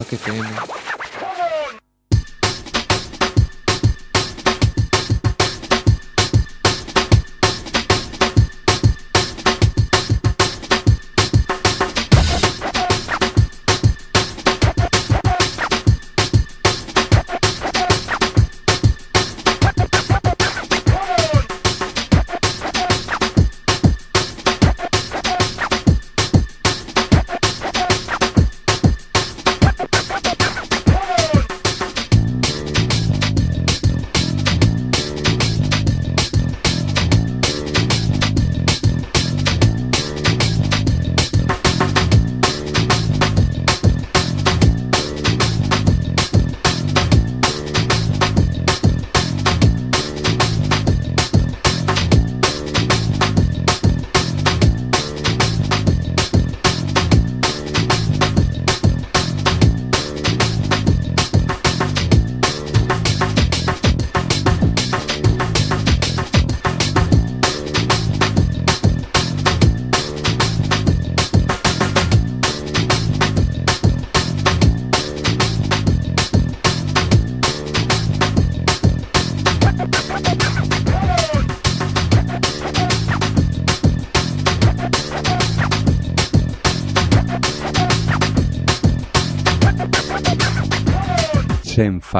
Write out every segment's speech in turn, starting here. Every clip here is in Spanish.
FM.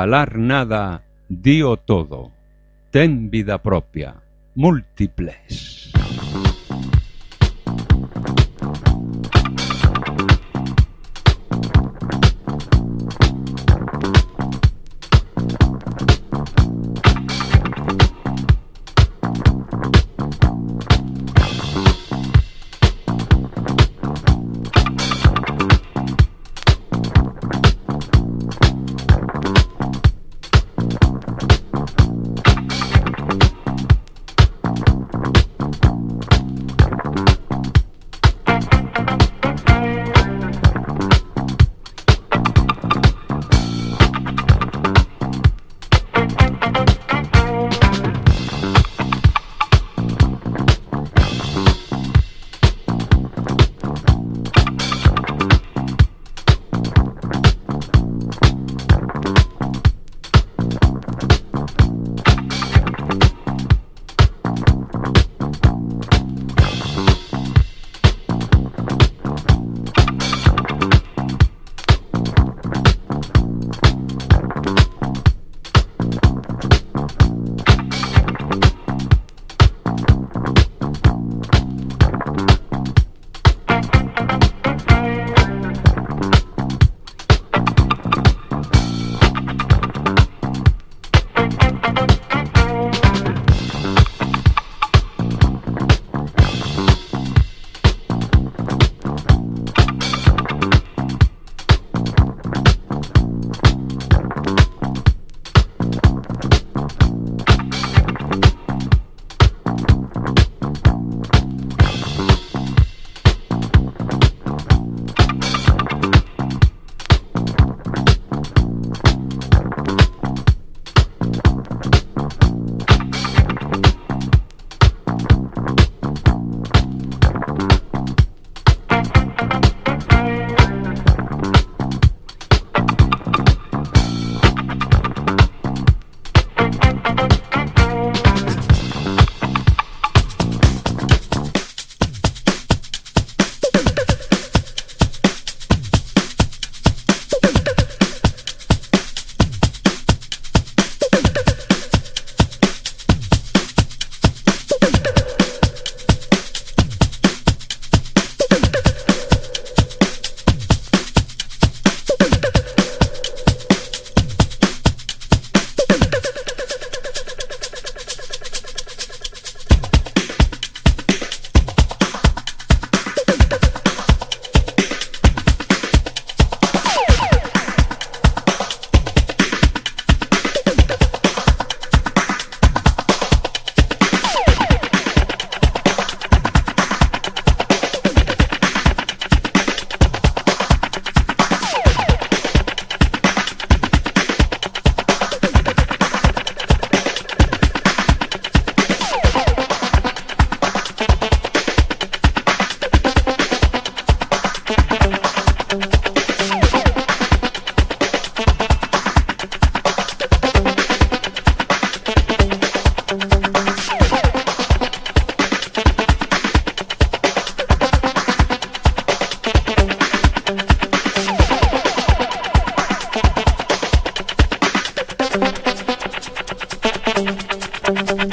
Nada, dío todo. Ten vida propia. Múltiples.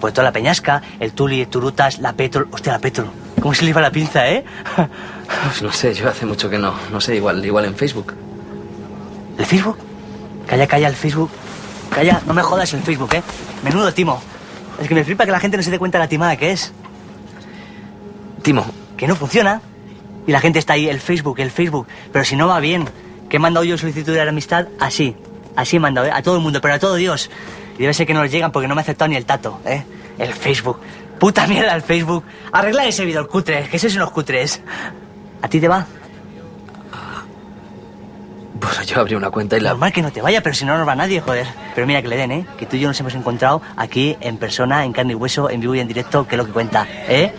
Pues, pues toda la peñasca, el Tuli, Turutas, la Petrol. Hostia, la Petrol. ¿Cómo se le iba la pinza, eh? Pues no sé, yo hace mucho que no. No sé, igual, igual en Facebook. ¿El Facebook? Calla, calla, el Facebook. Calla, no me jodas el Facebook, eh. Menudo timo. Es que me flipa que la gente no se dé cuenta de la timada que es. Timo, Que no funciona. Y la gente está ahí, el Facebook, el Facebook. Pero si no va bien, que he mandado yo solicitud de amistad así. Así he mandado, ¿eh? A todo el mundo, pero a todo Dios. Y debe ser que no les llegan porque no me ha aceptado ni el tato, ¿eh? El Facebook. Puta mierda el Facebook. Arregla ese video, el cutre, que esos son los cutres. ¿A ti te va? pues yo abrí una cuenta y la... Normal que no te vaya, pero si no nos va nadie, joder. Pero mira que le den, ¿eh? Que tú y yo nos hemos encontrado aquí en persona, en carne y hueso, en vivo y en directo, que es lo que cuenta, ¿eh?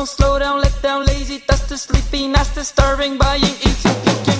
On, slow down, let down, lazy, dusty, sleepy, nasty, starving, buying, eating, picking.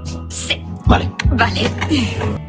Sí, Vale.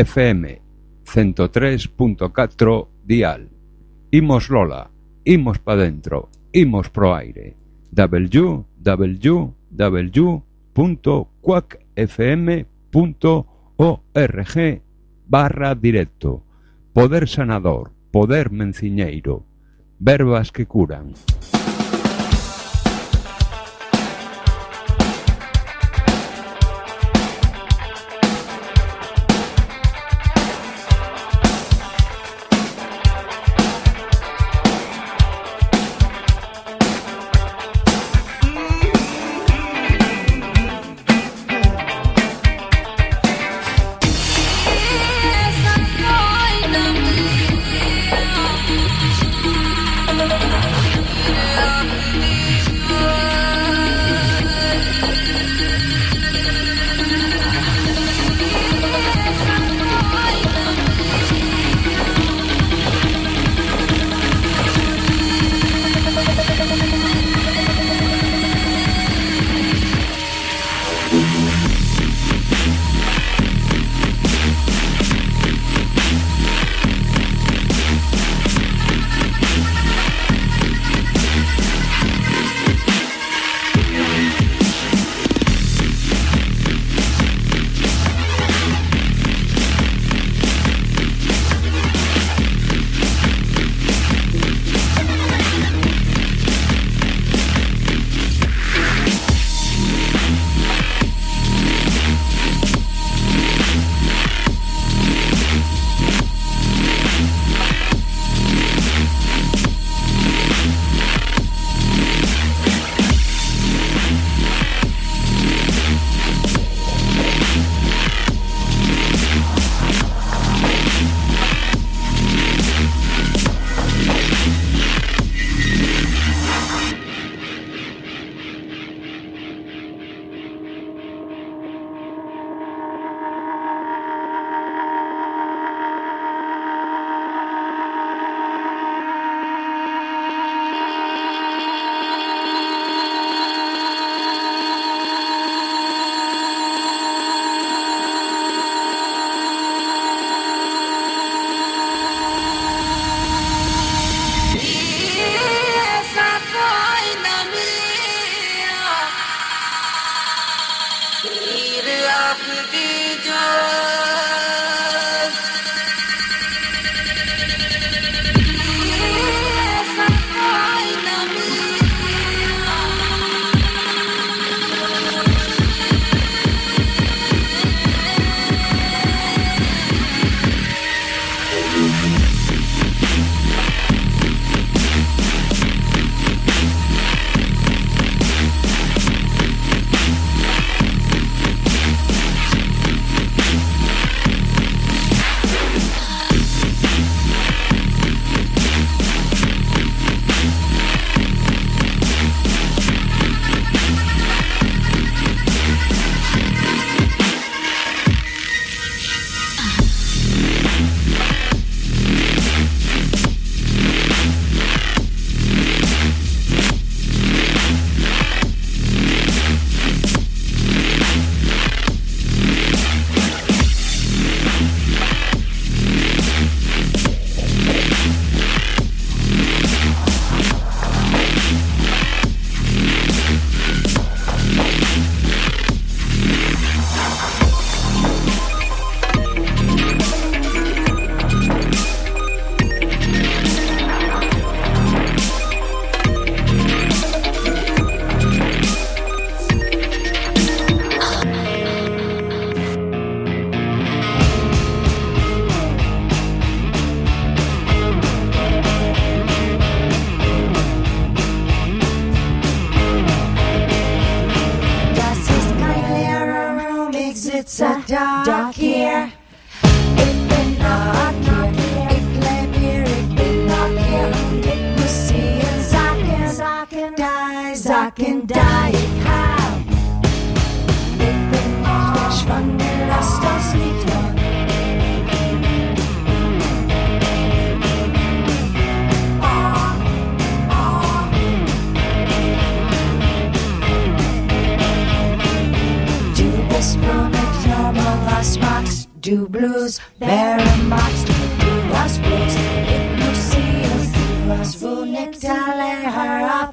FM 103.4 dial. Imos Lola, imos pa dentro, imos pro aire. www.quackfm.org barra directo. Poder sanador, poder menciñeiro. Verbas que curan. Sitze da, dark hier. Ich bin not hier, ich lebe hier, ich bin not hier. Und ich muss sehen, sagen, sagen, da, sagen, da, ich hab. Ich bin nicht verschwunden, lass das nicht hören. do blues, very Max, do was blues, hypnosis, was wool necktie, her off.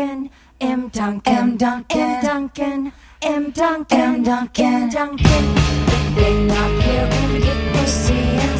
Duncan, M. Duncan, M. Duncan, M. Duncan, M. Duncan, M. Duncan, M. Duncan. Bring up your and get pussy and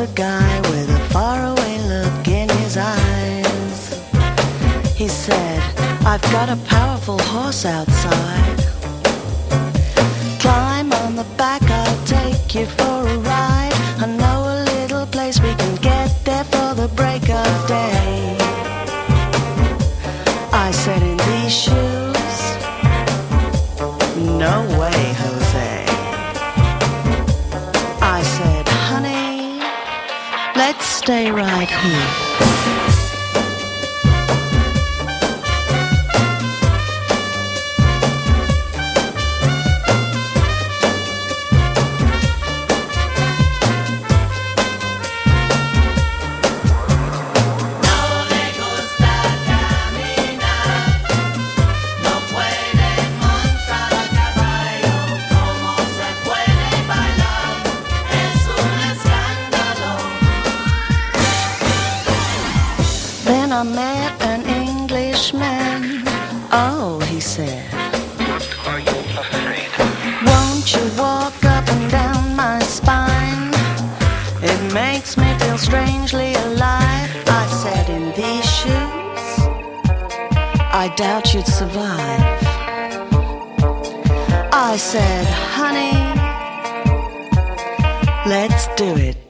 a guy with a faraway look in his eyes. He said, I've got a powerful horse outside. Let's do it.